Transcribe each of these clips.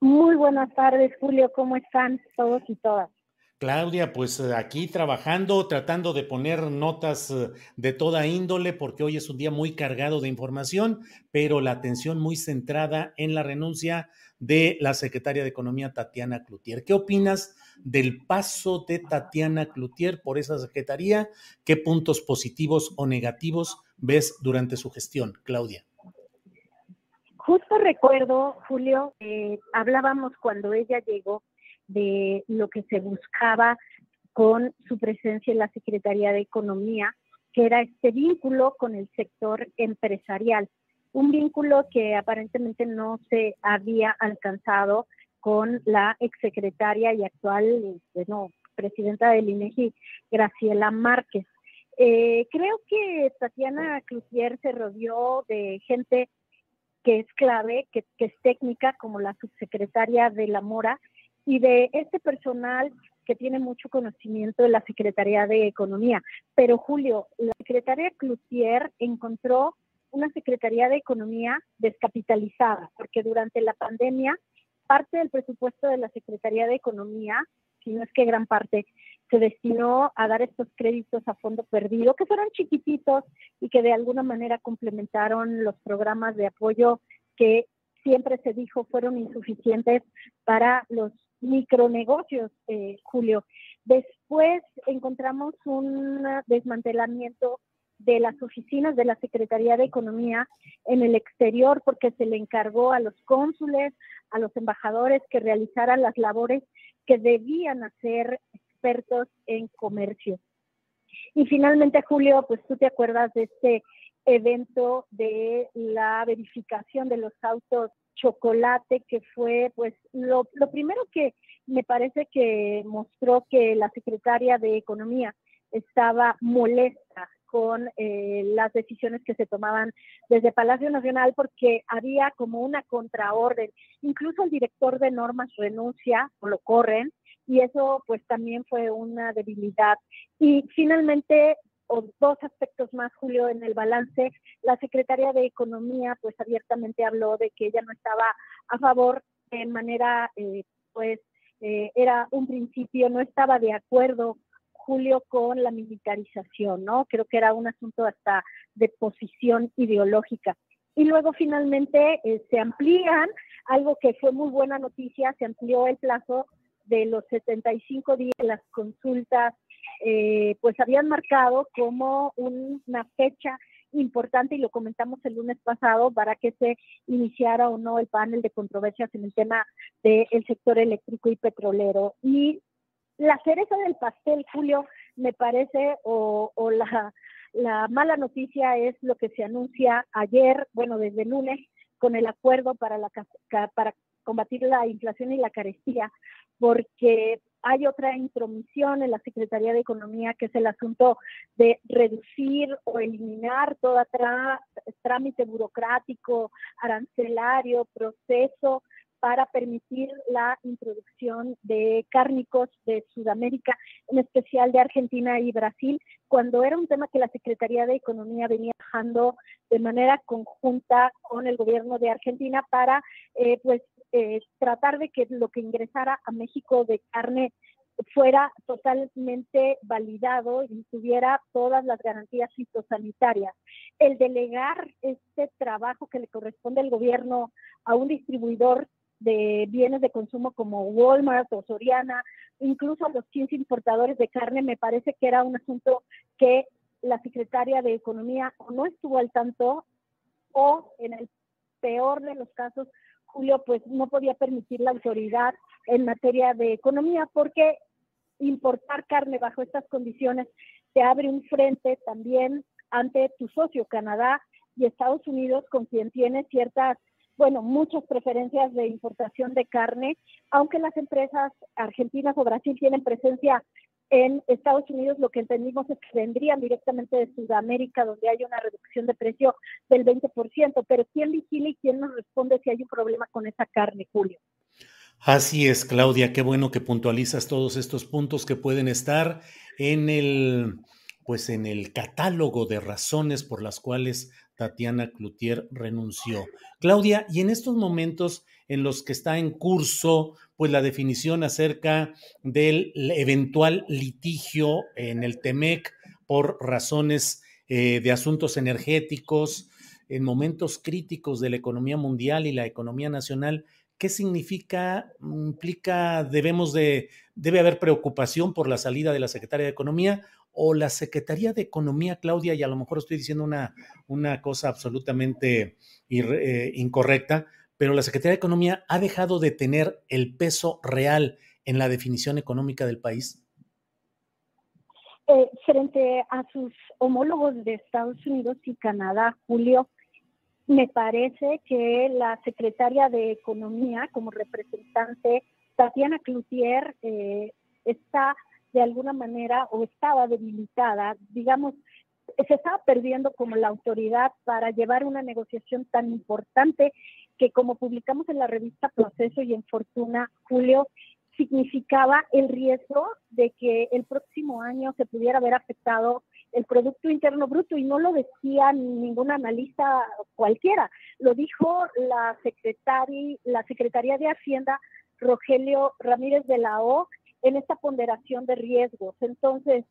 Muy buenas tardes, Julio. ¿Cómo están todos y todas? Claudia, pues eh, aquí trabajando, tratando de poner notas eh, de toda índole, porque hoy es un día muy cargado de información, pero la atención muy centrada en la renuncia de la secretaria de Economía, Tatiana Cloutier. ¿Qué opinas del paso de Tatiana Cloutier por esa secretaría? ¿Qué puntos positivos o negativos ves durante su gestión, Claudia? Justo recuerdo, Julio, eh, hablábamos cuando ella llegó de lo que se buscaba con su presencia en la Secretaría de Economía, que era este vínculo con el sector empresarial, un vínculo que aparentemente no se había alcanzado con la exsecretaria y actual presidenta del INEGI, Graciela Márquez. Eh, creo que Tatiana Cloutier se rodeó de gente que es clave, que, que, es técnica, como la subsecretaria de la Mora, y de este personal que tiene mucho conocimiento de la Secretaría de Economía. Pero Julio, la secretaria Cloutier encontró una Secretaría de Economía descapitalizada, porque durante la pandemia parte del presupuesto de la Secretaría de Economía, si no es que gran parte, se destinó a dar estos créditos a fondo perdido, que fueron chiquititos y que de alguna manera complementaron los programas de apoyo que siempre se dijo fueron insuficientes para los micronegocios, eh, Julio. Después encontramos un desmantelamiento de las oficinas de la Secretaría de Economía en el exterior porque se le encargó a los cónsules, a los embajadores que realizaran las labores que debían hacer en comercio. Y finalmente, Julio, pues tú te acuerdas de este evento de la verificación de los autos chocolate, que fue pues lo, lo primero que me parece que mostró que la secretaria de Economía estaba molesta con eh, las decisiones que se tomaban desde Palacio Nacional porque había como una contraorden. Incluso el director de normas renuncia o lo corren y eso pues también fue una debilidad. Y finalmente, dos aspectos más, Julio, en el balance, la secretaria de Economía pues abiertamente habló de que ella no estaba a favor de manera, eh, pues eh, era un principio, no estaba de acuerdo Julio con la militarización, ¿no? Creo que era un asunto hasta de posición ideológica. Y luego finalmente eh, se amplían, algo que fue muy buena noticia, se amplió el plazo de los 75 días las consultas, eh, pues habían marcado como una fecha importante y lo comentamos el lunes pasado para que se iniciara o no el panel de controversias en el tema del sector eléctrico y petrolero. Y la cereza del pastel, Julio, me parece, o, la mala noticia es lo que se anuncia ayer, bueno, desde lunes, con el acuerdo para, la, para combatir la inflación y la carestía, porque hay otra intromisión en la Secretaría de Economía, que es el asunto de reducir o eliminar todo trámite burocrático, arancelario, proceso para permitir la introducción de cárnicos de Sudamérica, en especial de Argentina y Brasil, cuando era un tema que la Secretaría de Economía venía trabajando de manera conjunta con el gobierno de Argentina para eh, pues eh, tratar de que lo que ingresara a México de carne fuera totalmente validado y tuviera todas las garantías fitosanitarias. El delegar este trabajo que le corresponde al gobierno a un distribuidor de bienes de consumo como Walmart o Soriana, incluso a los 15 importadores de carne, me parece que era un asunto que la secretaria de Economía no estuvo al tanto o en el peor de los casos, Julio, pues no podía permitir la autoridad en materia de economía porque importar carne bajo estas condiciones te abre un frente también ante tu socio Canadá y Estados Unidos con quien tiene ciertas bueno, muchas preferencias de importación de carne, aunque las empresas argentinas o Brasil tienen presencia en Estados Unidos, lo que entendimos es que vendrían directamente de Sudamérica, donde hay una reducción de precio del 20%, pero ¿quién vigila y quién nos responde si hay un problema con esa carne, Julio? Así es, Claudia, qué bueno que puntualizas todos estos puntos que pueden estar en el pues en el catálogo de razones por las cuales Tatiana Cloutier renunció. Claudia, y en estos momentos en los que está en curso, pues la definición acerca del eventual litigio en el TEMEC por razones eh, de asuntos energéticos, en momentos críticos de la economía mundial y la economía nacional, ¿qué significa? ¿Implica, debemos de, debe haber preocupación por la salida de la secretaria de Economía o la Secretaría de Economía, Claudia, y a lo mejor estoy diciendo una, una cosa absolutamente eh, incorrecta, pero la Secretaría de Economía ha dejado de tener el peso real en la definición económica del país? Eh, frente a sus homólogos de Estados Unidos y Canadá, Julio, me parece que la secretaria de Economía, como representante, Tatiana Cloutier, eh, está de alguna manera o estaba debilitada, digamos, se estaba perdiendo como la autoridad para llevar una negociación tan importante que como publicamos en la revista Proceso y en Fortuna, Julio, significaba el riesgo de que el próximo año se pudiera haber afectado el Producto Interno Bruto y no lo decía ningún analista cualquiera, lo dijo la secretaria, la Secretaría de Hacienda, Rogelio Ramírez de la O, en esta ponderación de riesgos. Entonces,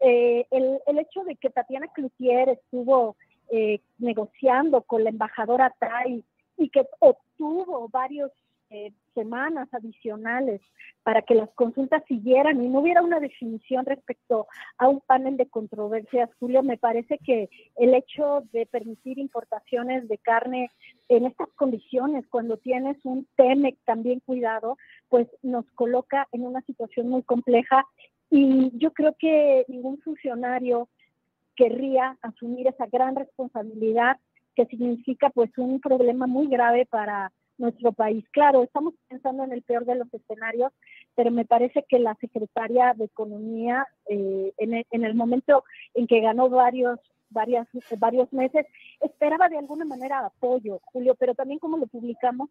eh, el, el, hecho de que Tatiana Cloutier estuvo eh, negociando con la embajadora Tai y que obtuvo varios eh, semanas adicionales para que las consultas siguieran y no hubiera una definición respecto a un panel de controversias, Julio, me parece que el hecho de permitir importaciones de carne en estas condiciones, cuando tienes un TEMEC también cuidado, pues nos coloca en una situación muy compleja y yo creo que ningún funcionario querría asumir esa gran responsabilidad que significa pues un problema muy grave para nuestro país. Claro, estamos pensando en el peor de los escenarios, pero me parece que la secretaria de Economía, eh, en, el, momento en que ganó varios, varias, varios meses, esperaba de alguna manera apoyo, Julio, pero también como lo publicamos,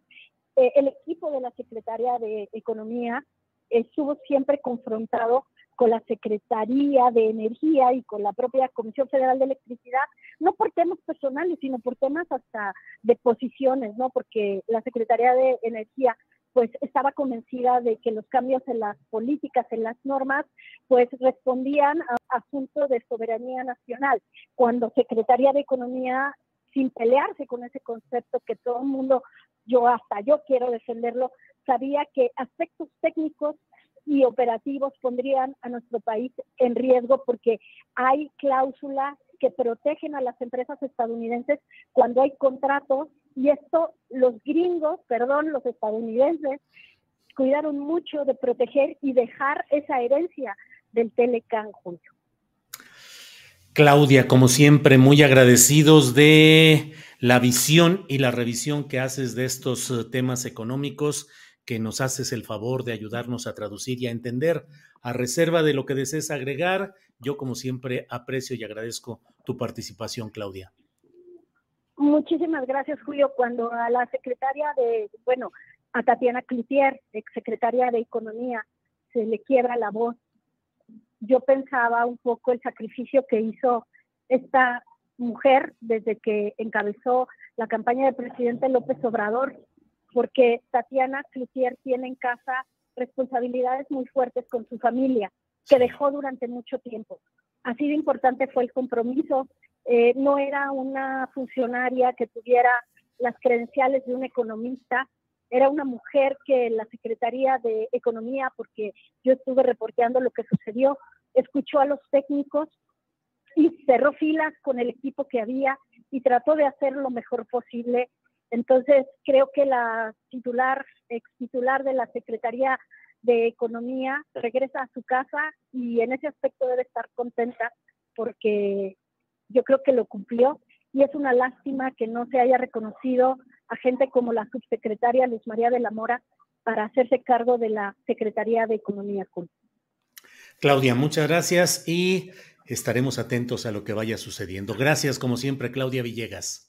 eh, el equipo de la Secretaría de Economía estuvo siempre confrontado con la Secretaría de Energía y con la propia Comisión Federal de Electricidad, no por temas personales, sino por temas hasta de posiciones, ¿no? Porque la Secretaría de Energía pues estaba convencida de que los cambios en las políticas, en las normas, pues respondían a asuntos de soberanía nacional. Cuando Secretaría de Economía, sin pelearse con ese concepto que todo el mundo, yo hasta yo quiero defenderlo, sabía que aspectos técnicos y operativos pondrían a nuestro país en riesgo porque hay cláusulas que protegen a las empresas estadounidenses cuando hay contratos y esto los gringos, perdón, los estadounidenses cuidaron mucho de proteger y dejar esa herencia del Telecan junto. Claudia, como siempre, muy agradecidos de la visión y la revisión que haces de estos eh, temas económicos que nos haces el favor de ayudarnos a traducir y a entender. A reserva de lo que desees agregar, yo como siempre aprecio y agradezco tu participación, Claudia. Muchísimas gracias, Julio. Cuando a la secretaria de, bueno, a Tatiana Cloutier, exsecretaria de Economía, se le quiebra la voz. Yo pensaba un poco el sacrificio que hizo esta mujer desde que encabezó la campaña del presidente López Obrador, porque Tatiana Cloutier tiene en casa responsabilidades muy fuertes con su familia, que dejó durante mucho tiempo. Así de importante fue el compromiso. Eh, no era una funcionaria que tuviera las credenciales de un economista, era una mujer que la Secretaría de Economía, porque yo estuve reporteando lo que sucedió, escuchó a los técnicos y cerró filas con el equipo que había y trató de hacer lo mejor posible. Entonces, creo que la titular, ex titular de la Secretaría de Economía regresa a su casa y en ese aspecto debe estar contenta porque yo creo que lo cumplió y es una lástima que no se haya reconocido a gente como la subsecretaria Luz María de la Mora para hacerse cargo de la Secretaría de Economía. Claudia, muchas gracias y estaremos atentos a lo que vaya sucediendo. Gracias, como siempre, Claudia Villegas.